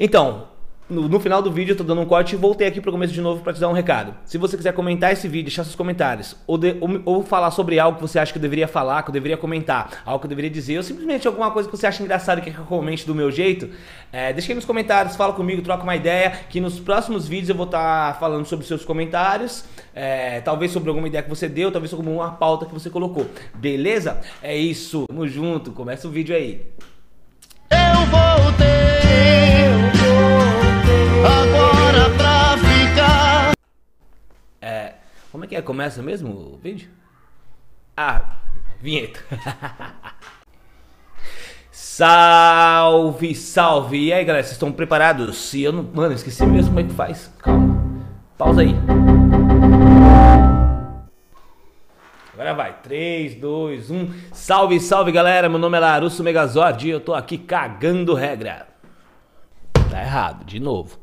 Então, no, no, final do vídeo eu tô dando um corte e voltei aqui pro começo de novo para te dar um recado. Se você quiser comentar esse vídeo, deixar seus comentários, ou, de, ou, ou, falar sobre algo que você acha que eu deveria falar, que eu deveria comentar, algo que eu deveria dizer, ou simplesmente alguma coisa que você acha engraçado que eu comente do meu jeito, é, deixa aí nos comentários, fala comigo, troca uma ideia, que nos próximos vídeos eu vou estar tá falando sobre seus comentários, é, talvez sobre alguma ideia que você deu, talvez sobre uma pauta que você colocou. Beleza? É isso, tamo junto, começa o vídeo aí. Começa mesmo o vídeo? Ah, vinheta. salve, salve! E aí, galera, vocês estão preparados? Se eu não. Mano, esqueci mesmo como é que faz. Calma. Pausa aí. Agora vai, 3, 2, 1. Salve, salve galera, meu nome é Larusso Megazord e eu tô aqui cagando regra. Tá errado, de novo.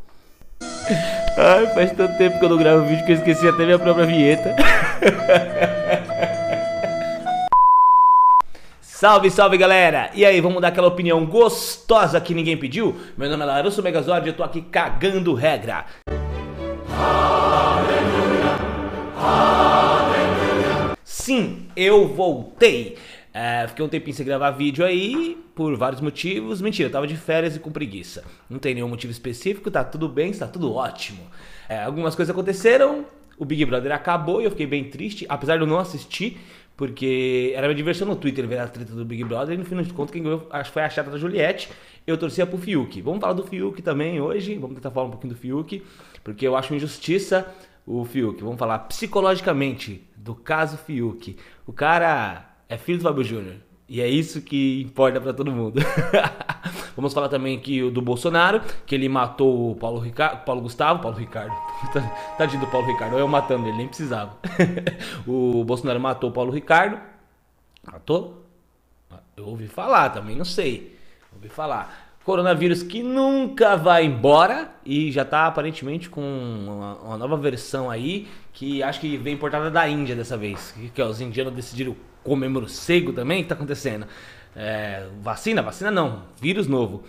Ai, faz tanto tempo que eu não gravo vídeo que eu esqueci até minha própria vinheta. Salve, salve galera! E aí, vamos dar aquela opinião gostosa que ninguém pediu? Meu nome é Larusso Megazord e eu tô aqui cagando regra. Aleluia, aleluia. Sim, eu voltei. É, fiquei um tempinho sem gravar vídeo aí, por vários motivos. Mentira, eu tava de férias e com preguiça. Não tem nenhum motivo específico, tá tudo bem, está tudo ótimo. É, algumas coisas aconteceram, o Big Brother acabou e eu fiquei bem triste, apesar de eu não assistir, porque era minha diversão no Twitter ver a treta do Big Brother e no final de contas quem ganhou foi a chata da Juliette. Eu torcia pro Fiuk. Vamos falar do Fiuk também hoje, vamos tentar falar um pouquinho do Fiuk, porque eu acho injustiça o Fiuk. Vamos falar psicologicamente do caso Fiuk. O cara é filho do Fábio Júnior. E é isso que importa para todo mundo. Vamos falar também aqui do Bolsonaro, que ele matou o Paulo, Ricardo, Paulo Gustavo, Paulo Ricardo. Tadinho do Paulo Ricardo, eu matando ele, nem precisava. o Bolsonaro matou o Paulo Ricardo. Matou? Eu ouvi falar também, não sei. Ouvi falar. Coronavírus que nunca vai embora e já está aparentemente com uma, uma, nova versão aí que acho que vem importada da Índia dessa vez. Que, que os indianos decidiram comer morcego também. Que está acontecendo? É, vacina? Vacina não. Vírus novo.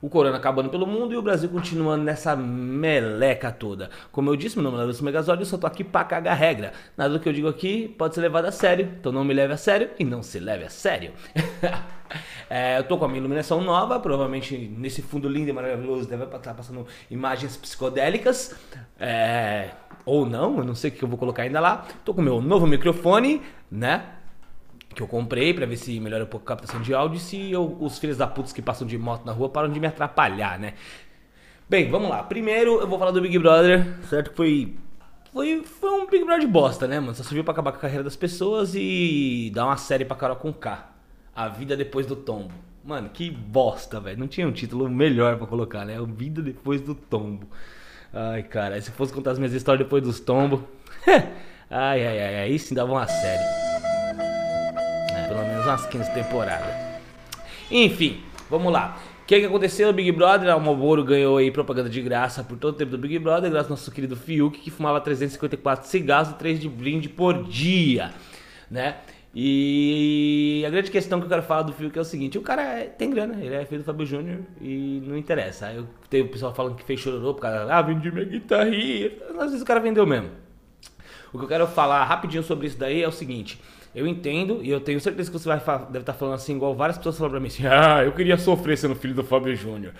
O corona acabando pelo mundo e o Brasil continuando nessa meleca toda. Como eu disse, meu nome é Lúcio Megazord eu só tô aqui pra cagar regra. Nada do que eu digo aqui pode ser levado a sério, então não me leve a sério e não se leve a sério. É, eu tô com a minha iluminação nova, provavelmente nesse fundo lindo e maravilhoso deve estar passando imagens psicodélicas. É, ou não, eu não sei o que eu vou colocar ainda lá. Tô com meu novo microfone, né? Que eu comprei para ver se melhora um pouco a captação de áudio e se eu, os filhos da putz que passam de moto na rua param de me atrapalhar, né? Bem, vamos lá. Primeiro eu vou falar do Big Brother, certo? Que foi foi, foi um Big Brother de bosta, né, mano? Só serviu pra acabar com a carreira das pessoas e dar uma série pra Carol com K. A Vida Depois do Tombo. Mano, que bosta, velho. Não tinha um título melhor para colocar, né? A Vida Depois do Tombo. Ai, cara, se fosse contar as minhas histórias depois dos tombos. ai, ai, ai, aí sim dava uma série. Menos umas 15 temporadas. Enfim, vamos lá. O que, que aconteceu? O Big Brother, o Malboro ganhou aí propaganda de graça por todo o tempo do Big Brother, graças ao nosso querido Fiuk, que fumava 354 cigarros e 3 de brinde por dia, né? E a grande questão que eu quero falar do Fiuk é o seguinte: o cara é, tem grana, ele é filho do Fábio Júnior e não interessa. Aí eu tenho o pessoal falando que fez chororô por causa, ah, vendi minha guitarrinha. Às vezes o cara vendeu mesmo. O que eu quero falar rapidinho sobre isso daí é o seguinte: eu entendo e eu tenho certeza que você vai deve estar falando assim, igual várias pessoas falaram pra mim assim, ah, eu queria sofrer sendo filho do Fábio Júnior.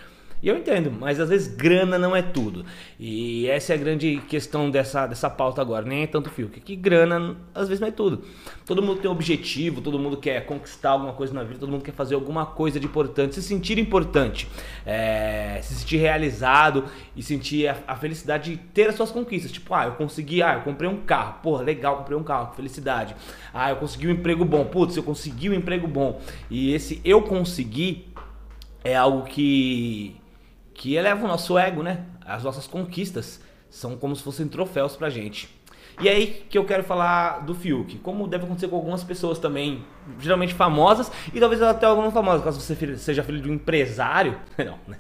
E eu entendo, mas às vezes grana não é tudo. E essa é a grande questão dessa, dessa pauta agora, nem é tanto fio, que, que grana às vezes não é tudo. Todo mundo tem um objetivo, todo mundo quer conquistar alguma coisa na vida, todo mundo quer fazer alguma coisa de importante, se sentir importante, é, se sentir realizado e sentir a, a, felicidade de ter as suas conquistas. Tipo, ah, eu consegui, ah, eu comprei um carro, porra, legal, comprei um carro, felicidade. Ah, eu consegui um emprego bom, putz, eu consegui um emprego bom. E esse eu consegui é algo que que eleva o nosso ego, né? As nossas conquistas são como se fossem troféus pra gente. E aí que eu quero falar do Fiuk, como deve acontecer com algumas pessoas também, geralmente famosas, e talvez até algumas famosas, caso você seja filho de um empresário. Não, né?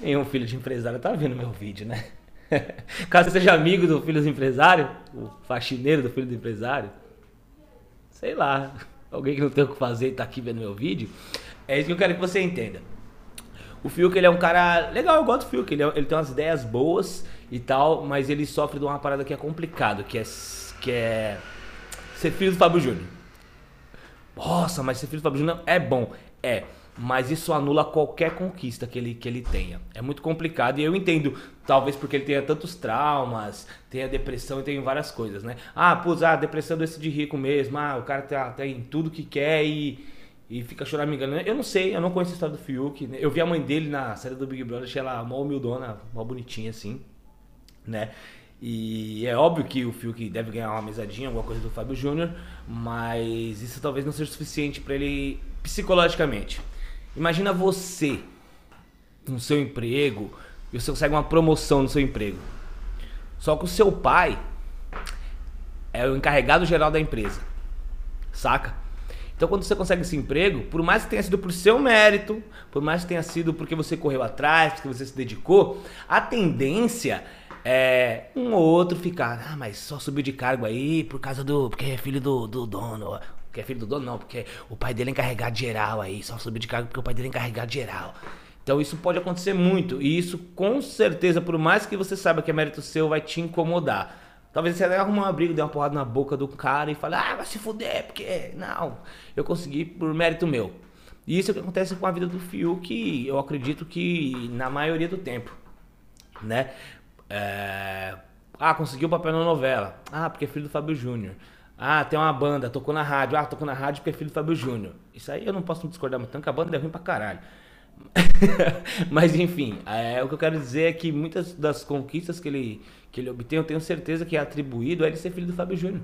Nenhum filho de empresário tá vendo meu vídeo, né? caso você seja amigo do filho do empresário, o faxineiro do filho do empresário, sei lá, alguém que não tem o que fazer e tá aqui vendo meu vídeo, é isso que eu quero que você entenda. O Fiuk, ele é um cara legal, eu gosto do Fiuk, ele, é- ele tem umas ideias boas e tal, mas ele sofre de uma parada que é complicado, que é, que é ser filho do Fábio Júnior. Nossa, mas ser filho do Fábio Júnior é bom. É, mas isso anula qualquer conquista que ele, que ele tenha. É muito complicado e eu entendo, talvez porque ele tenha tantos traumas, tenha depressão e tenha várias coisas, né? Ah, pô, ah, depressão desse de rico mesmo, ah, o cara tá, tá em tudo que quer e, e fica choramingando. Eu não sei, eu não conheço a história do Fiuk. né? Eu vi a mãe dele na série do Big Brother, achei ela mó humildona, mó bonitinha assim, né? E é óbvio que o Fiuk deve ganhar uma mesadinha, alguma coisa do Fábio Júnior, mas isso talvez não seja suficiente pra ele psicologicamente. Imagina você no seu emprego e você consegue uma promoção no seu emprego. Só que o seu pai é o encarregado geral da empresa. Saca? Então quando você consegue esse emprego, por mais que tenha sido por seu mérito, por mais que tenha sido porque você correu atrás, porque você se dedicou, a tendência é um ou outro ficar, ah, mas só subiu de cargo aí por causa do. porque é filho do, do dono. Porque é filho do dono, não, porque o pai dele é encarregado geral aí, só subiu de cargo porque o pai dele é encarregado geral. Então isso pode acontecer muito. E isso, com certeza, por mais que você saiba que é mérito seu, vai te incomodar. Talvez você até arrume uma briga, dê uma porrada na boca do cara e fale, ah, vai se fuder, porque. Não, eu consegui por mérito meu. E isso é o que acontece com a vida do Fiuk, eu acredito que na maioria do tempo. Né? É... Ah, conseguiu papel na novela. Ah, porque é filho do Fábio Júnior. Ah, tem uma banda, tocou na rádio. Ah, tocou na rádio porque é filho do Fábio Júnior. Isso aí eu não posso discordar muito, tanto que a banda é ruim pra caralho. Mas enfim, é, o que eu quero dizer é que muitas das conquistas que ele, que ele obtém, eu tenho certeza que é atribuído a ele ser filho do Fábio Júnior.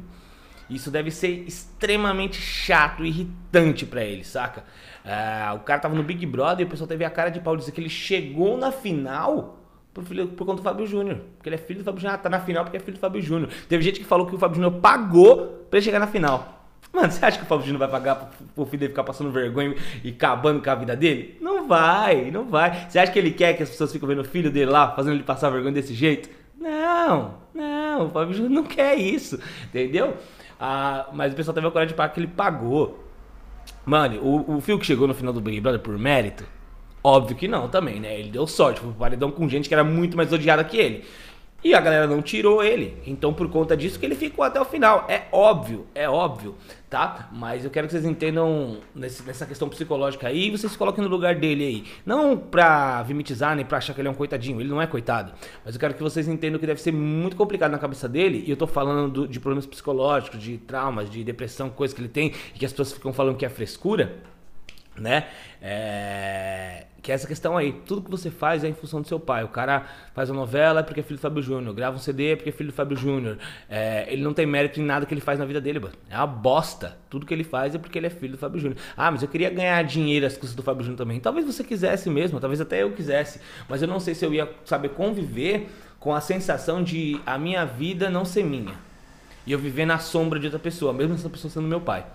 Isso deve ser extremamente chato, irritante pra ele, saca? É, o cara tava no Big Brother e o pessoal teve a cara de pau dizer que ele chegou na final por, filho, por conta do Fábio Júnior. Porque ele é filho do Fábio Júnior. Ah, tá na final porque é filho do Fábio Júnior. Teve gente que falou que o Fábio Júnior pagou pra ele chegar na final. Mano, você acha que o Júnior vai pagar pro, filho dele ficar passando vergonha e acabando com a vida dele? Não vai, não vai. Você acha que ele quer que as pessoas fiquem vendo o filho dele lá, fazendo ele passar vergonha desse jeito? Não, não, o Júnior não quer isso, entendeu? Ah, mas o pessoal teve a coragem de pagar que ele pagou. Mano, o, o Phil que chegou no final do Big Brother por mérito, óbvio que não também, né? Ele deu sorte, foi paredão com gente que era muito mais odiada que ele. E a galera não tirou ele. Então, por conta disso, que ele ficou até o final. É óbvio, é óbvio, tá? Mas eu quero que vocês entendam nesse- nessa questão psicológica aí e vocês se coloquem no lugar dele aí. Não pra vimitizar nem pra achar que ele é um coitadinho. Ele não é coitado. Mas eu quero que vocês entendam que deve ser muito complicado na cabeça dele. E eu tô falando do- de problemas psicológicos, de traumas, de depressão, coisas que ele tem e que as pessoas ficam falando que é frescura né? É... Que é essa questão aí. Tudo que você faz é em função do seu pai. O cara faz uma novela porque é filho do Fábio Júnior. Grava um CD porque é filho do Fábio Júnior. É, Ele não tem mérito em nada que ele faz na vida dele, mano. É uma bosta. Tudo que ele faz é porque ele é filho do Fábio Júnior. Ah, mas eu queria ganhar dinheiro às custas do Fábio Júnior também. Talvez você quisesse mesmo. Talvez até eu quisesse. Mas eu não sei se eu ia saber conviver com a sensação de a minha vida não ser minha. E eu viver na sombra de outra pessoa, mesmo essa pessoa sendo meu pai.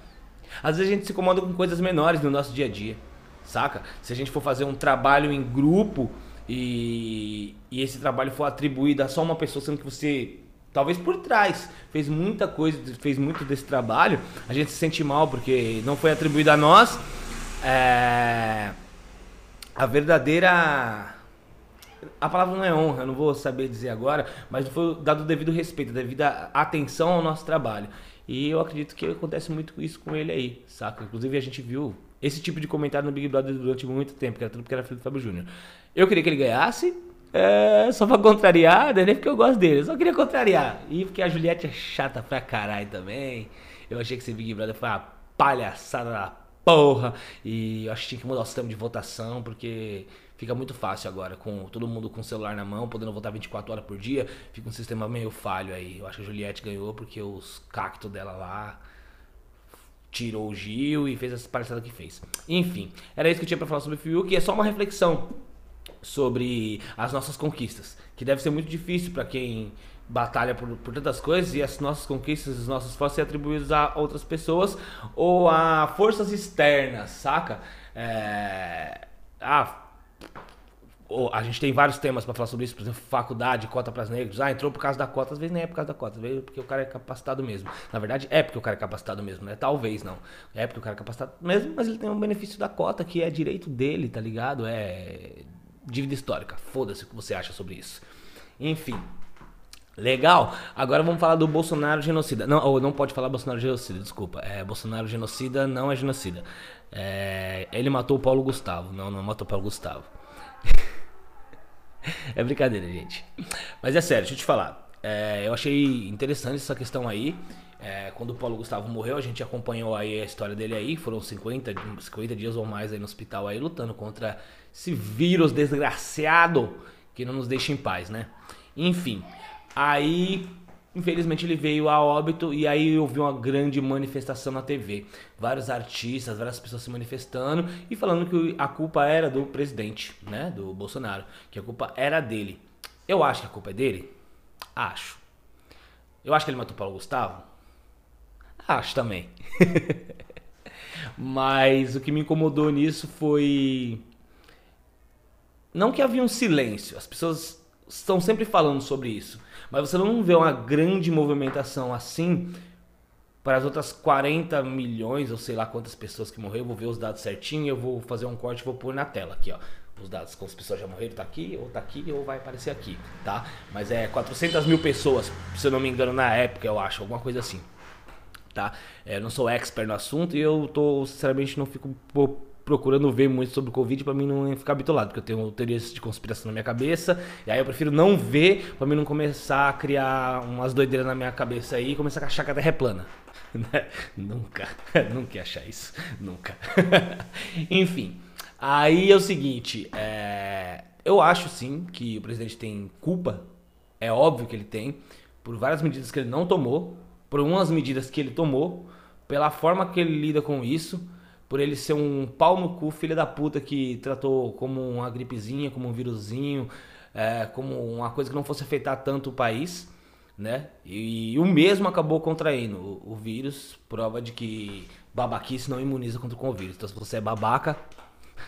Às vezes a gente se incomoda com coisas menores no nosso dia a dia, saca? Se a gente for fazer um trabalho em grupo e, e esse trabalho for atribuído a só uma pessoa, sendo que você, talvez por trás, fez muita coisa, fez muito desse trabalho, a gente se sente mal porque não foi atribuído a nós é, a verdadeira a palavra não é honra, eu não vou saber dizer agora, mas foi dado o devido respeito, devida atenção ao nosso trabalho. E eu acredito que acontece muito isso com ele aí, saca? Inclusive a gente viu esse tipo de comentário no Big Brother durante muito tempo, que era tudo porque era filho do Fábio Júnior. Eu queria que ele ganhasse, é, só pra contrariar, não é nem porque eu gosto dele, eu só queria contrariar. E porque a Juliette é chata pra caralho também. Eu achei que esse Big Brother foi uma palhaçada da porra. E eu acho que tinha que mudar o sistema de votação, porque fica muito fácil agora, com todo mundo com o celular na mão, podendo votar 24 horas por dia, fica um sistema meio falho aí. Eu acho que a Juliette ganhou porque os cactos dela lá tirou o Gil e fez essa palhaçada que fez. Enfim, era isso que eu tinha pra falar sobre o Fiuk, é só uma reflexão sobre as nossas conquistas, que deve ser muito difícil pra quem batalha por, por tantas coisas e as nossas conquistas, os nossos esforços serem atribuídos a outras pessoas ou a forças externas, saca? É... Ah, a gente tem vários temas pra falar sobre isso, por exemplo, faculdade, cota para negros. Ah, entrou por causa da cota, às vezes nem é por causa da cota, às vezes é porque o cara é capacitado mesmo. Na verdade, é porque o cara é capacitado mesmo, né? Talvez não. É porque o cara é capacitado mesmo, mas ele tem um benefício da cota que é direito dele, tá ligado? É dívida histórica. Foda-se o que você acha sobre isso. Enfim. Legal. Agora vamos falar do Bolsonaro genocida. Não, ou não pode falar Bolsonaro genocida, desculpa. É, Bolsonaro genocida não é genocida. É, ele matou o Paulo Gustavo. Não, não matou o Paulo Gustavo. é brincadeira, gente. Mas é sério, deixa eu te falar. É, eu achei interessante essa questão aí. É, quando o Paulo Gustavo morreu, a gente acompanhou aí a história dele aí. Foram 50, 50 dias ou mais aí no hospital aí lutando contra esse vírus desgraçado que não nos deixa em paz, né? Enfim, aí infelizmente ele veio a óbito e aí houve uma grande manifestação na TV. Vários artistas, várias pessoas se manifestando e falando que a culpa era do presidente, né, do Bolsonaro, que a culpa era dele. Eu acho que a culpa é dele? Acho. Eu acho que ele matou Paulo Gustavo? Acho também. Mas o que me incomodou nisso foi. Não que havia um silêncio, as pessoas estão sempre falando sobre isso. Mas você não vê uma grande movimentação assim para as outras 40 milhões, ou sei lá quantas pessoas que morreram. Eu vou ver os dados certinho, eu vou fazer um corte e vou pôr na tela aqui, ó. Os dados, quantas pessoas já morreram, tá aqui, ou tá aqui, ou vai aparecer aqui, tá? Mas é 400 mil pessoas, se eu não me engano, na época, eu acho, alguma coisa assim tá? É, eu não sou expert no assunto e eu tô, sinceramente, não fico procurando ver muito sobre o Covid para mim não ficar bitolado, porque eu tenho teorias de conspiração na minha cabeça, e aí eu prefiro não ver para mim não começar a criar umas doideiras na minha cabeça aí e começar a achar que a Terra é plana. Né? nunca, nunca ia achar isso, nunca. Enfim, aí é o seguinte, é... eu acho sim que o presidente tem culpa, é óbvio que ele tem, por várias medidas que ele não tomou, por umas medidas que ele tomou, pela forma que ele lida com isso, por ele ser um pau no cu, filho da puta, que tratou como uma gripezinha, como um vírusinho, é, como uma coisa que não fosse afetar tanto o país, né? E, e o mesmo acabou contraindo o, o, vírus, prova de que babaquice não imuniza contra o vírus. Então se você é babaca,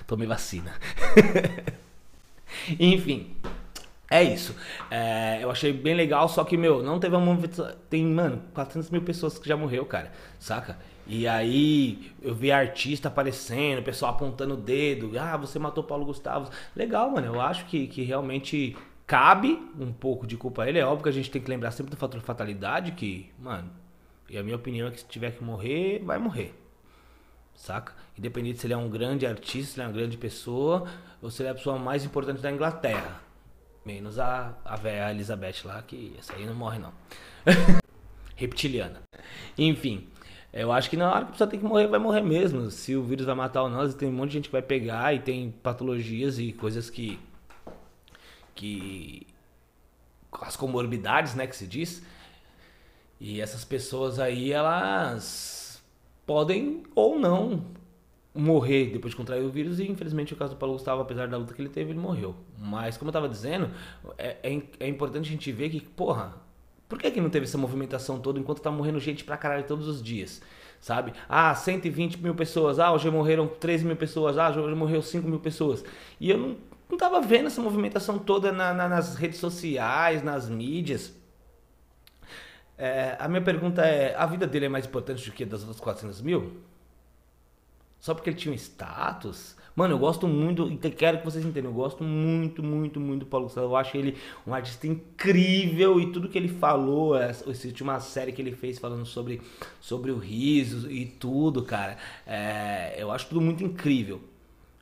tome vacina. Enfim, é isso. É, eu achei bem legal, só que, meu, não teve uma. Tem, mano, 400 mil pessoas que já morreu, cara, saca? E aí eu vi artista aparecendo, pessoal apontando o dedo. Ah, você matou Paulo Gustavo. Legal, mano. Eu acho que, que realmente cabe um pouco de culpa a ele. É óbvio que a gente tem que lembrar sempre do fator fatalidade, que, mano, e a minha opinião é que se tiver que morrer, vai morrer. Saca? Independente se ele é um grande artista, se ele é uma grande pessoa, ou se ele é a pessoa mais importante da Inglaterra. Menos a, a velha Elizabeth lá, que essa aí não morre não. Reptiliana. Enfim, eu acho que na hora que a pessoa tem que morrer, vai morrer mesmo. Se o vírus vai matar ou não, tem um monte de gente que vai pegar e tem patologias e coisas que. que. as comorbidades, né, que se diz. E essas pessoas aí, elas podem ou não morrer depois de contrair o vírus e infelizmente o caso do Paulo Gustavo, apesar da luta que ele teve, ele morreu. Mas como eu tava dizendo, é, é, é importante a gente ver que, porra, por que, que não teve essa movimentação toda enquanto tá morrendo gente pra caralho todos os dias? Sabe? Ah, 120 mil pessoas, ah, hoje morreram 13 mil pessoas, ah, hoje morreu 5 mil pessoas. E eu não, não tava vendo essa movimentação toda na, na, nas redes sociais, nas mídias. É, a minha pergunta é: a vida dele é mais importante do que das outras 400 mil? Só porque ele tinha um status. Mano, eu gosto muito, e quero que vocês entendam, eu gosto muito, muito, muito do Paulo Gustavo. Eu acho ele um artista incrível e tudo que ele falou, essa última série que ele fez falando sobre, sobre o riso e tudo, cara, é, eu acho tudo muito incrível.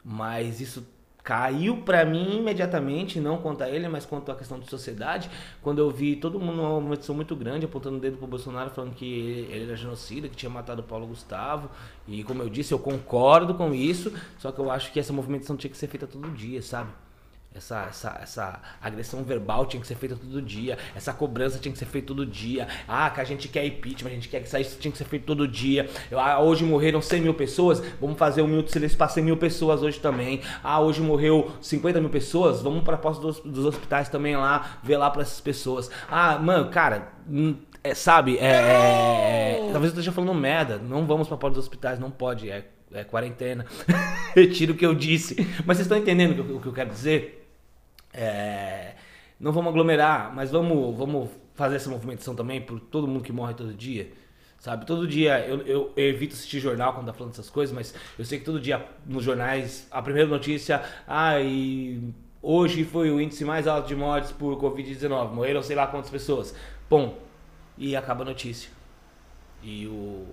Mas isso caiu para mim imediatamente, não quanto a ele, mas quanto à questão de sociedade, quando eu vi todo mundo numa movimentação muito grande apontando o dedo pro Bolsonaro, falando que ele era genocida, que tinha matado o Paulo Gustavo. E como eu disse, eu concordo com isso, só que eu acho que essa movimentação tinha que ser feita todo dia, sabe? Essa, essa, essa agressão verbal tinha que ser feita todo dia. Essa cobrança tinha que ser feita todo dia. Ah, que a gente quer impeachment, a gente quer que isso tinha que ser feito todo dia. Ah, hoje morreram 100 mil pessoas, vamos fazer um minuto de silêncio para 100 mil pessoas hoje também. Ah, hoje morreu 50 mil pessoas, vamos para a posse dos, dos, hospitais também lá, ver lá para essas pessoas. Ah, mano, cara, hum, é, sabe, é, é, é, talvez eu esteja falando merda. Não vamos para porta dos hospitais, não pode, é, é quarentena. Retiro o que eu disse. Mas vocês estão entendendo o que, o que eu quero dizer? É, não vamos aglomerar, mas vamos, vamos fazer essa movimentação também por todo mundo que morre todo dia. Sabe, todo dia eu, eu, eu, evito assistir jornal quando tá falando essas coisas, mas eu sei que todo dia nos jornais a primeira notícia, ah, e Hoje foi o índice mais alto de mortes por Covid-19. Morreram sei lá quantas pessoas. Bom, e acaba a notícia. E o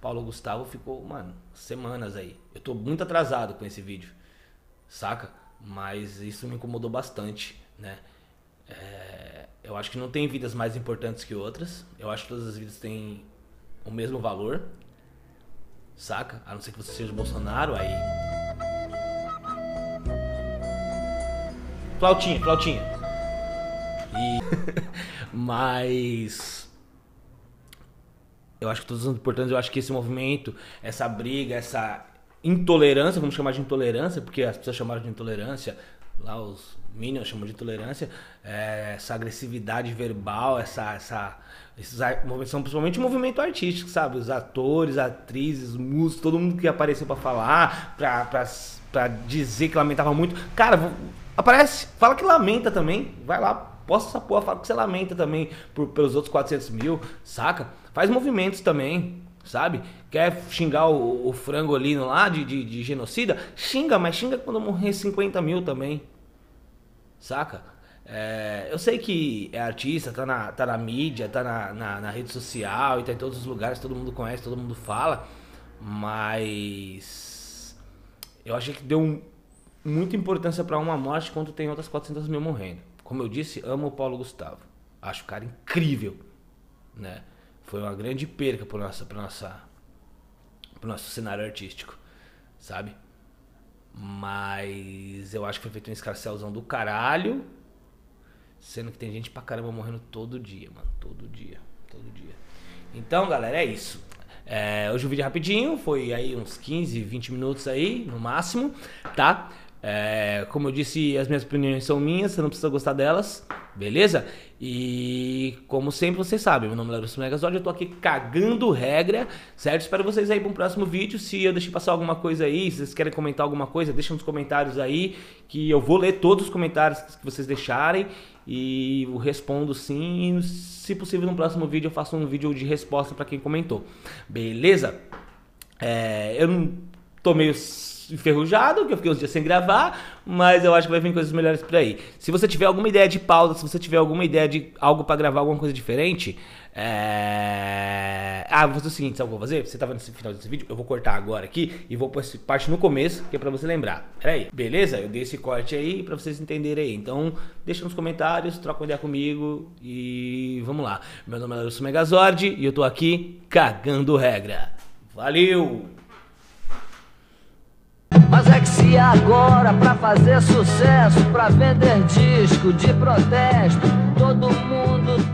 Paulo Gustavo ficou, mano, semanas aí. Eu tô muito atrasado com esse vídeo, saca? Mas isso me incomodou bastante, né? É, eu acho que não tem vidas mais importantes que outras. Eu acho que todas as vidas têm o mesmo valor, saca? A não ser que você seja Bolsonaro, aí. Flautinha, flautinha. E. Mas eu acho que todos são importantes. Eu acho que esse movimento, essa briga, essa intolerância, vamos chamar de intolerância, porque as pessoas chamaram de intolerância, lá os Minions chamam de intolerância, é, essa agressividade verbal, essa, essa, esses são principalmente movimento artístico, sabe? Os atores, atrizes, músicos, todo mundo que apareceu para falar, pra, pra, pra dizer que lamentava muito. Cara, aparece, fala que lamenta também, vai lá, posta essa porra, fala que você lamenta também por, pelos outros 400 mil, saca? Faz movimentos também, sabe? Quer xingar o, o frango ali lá de, de, de, genocida? Xinga, mas xinga quando morrer 50 mil também, saca? É, eu sei que é artista, tá na, tá na mídia, tá na, na, na rede social e tá em todos os lugares, todo mundo conhece, todo mundo fala, mas eu achei que deu um, muita importância para uma morte quando tem outras 400 mil morrendo. Como eu disse, amo o Paulo Gustavo. Acho o cara incrível, né? Foi uma grande perca para nossa, para nossa, pro nosso cenário artístico, sabe? Mas eu acho que foi feito um escarcelzão do caralho, sendo que tem gente pra caramba morrendo todo dia, mano, todo dia, todo dia. Então, galera, é isso. É, hoje o vídeo é rapidinho, foi aí uns 15, 20 minutos aí, no máximo, tá? É, como eu disse, as minhas opiniões são minhas, você não precisa gostar delas, beleza? E como sempre vocês sabem, meu nome é Larissa Megazord, eu tô aqui cagando regra, certo? Espero vocês aí para um próximo vídeo. Se eu deixei passar alguma coisa aí, se vocês querem comentar alguma coisa, deixa nos comentários aí, que eu vou ler todos os comentários que vocês deixarem e eu respondo sim. E se possível, no próximo vídeo eu faço um vídeo de resposta para quem comentou, beleza? É, eu não tô meio enferrujado, que eu fiquei uns dias sem gravar, mas eu acho que vai vir coisas melhores por aí. Se você tiver alguma ideia de pauta, se você tiver alguma ideia de algo para gravar, alguma coisa diferente, é... Ah, vou fazer o seguinte, sabe o que eu vou fazer? Você tá vendo esse final desse vídeo? Eu vou cortar agora aqui e vou pôr essa parte no começo, que é pra você lembrar. Pera aí, beleza? Eu dei esse corte aí pra vocês entenderem aí. Então, deixa nos comentários, troca uma ideia comigo e vamos lá. Meu nome é Larissa Megazord e eu tô aqui cagando regra. Valeu! Se agora pra fazer sucesso, pra vender disco de protesto, todo mundo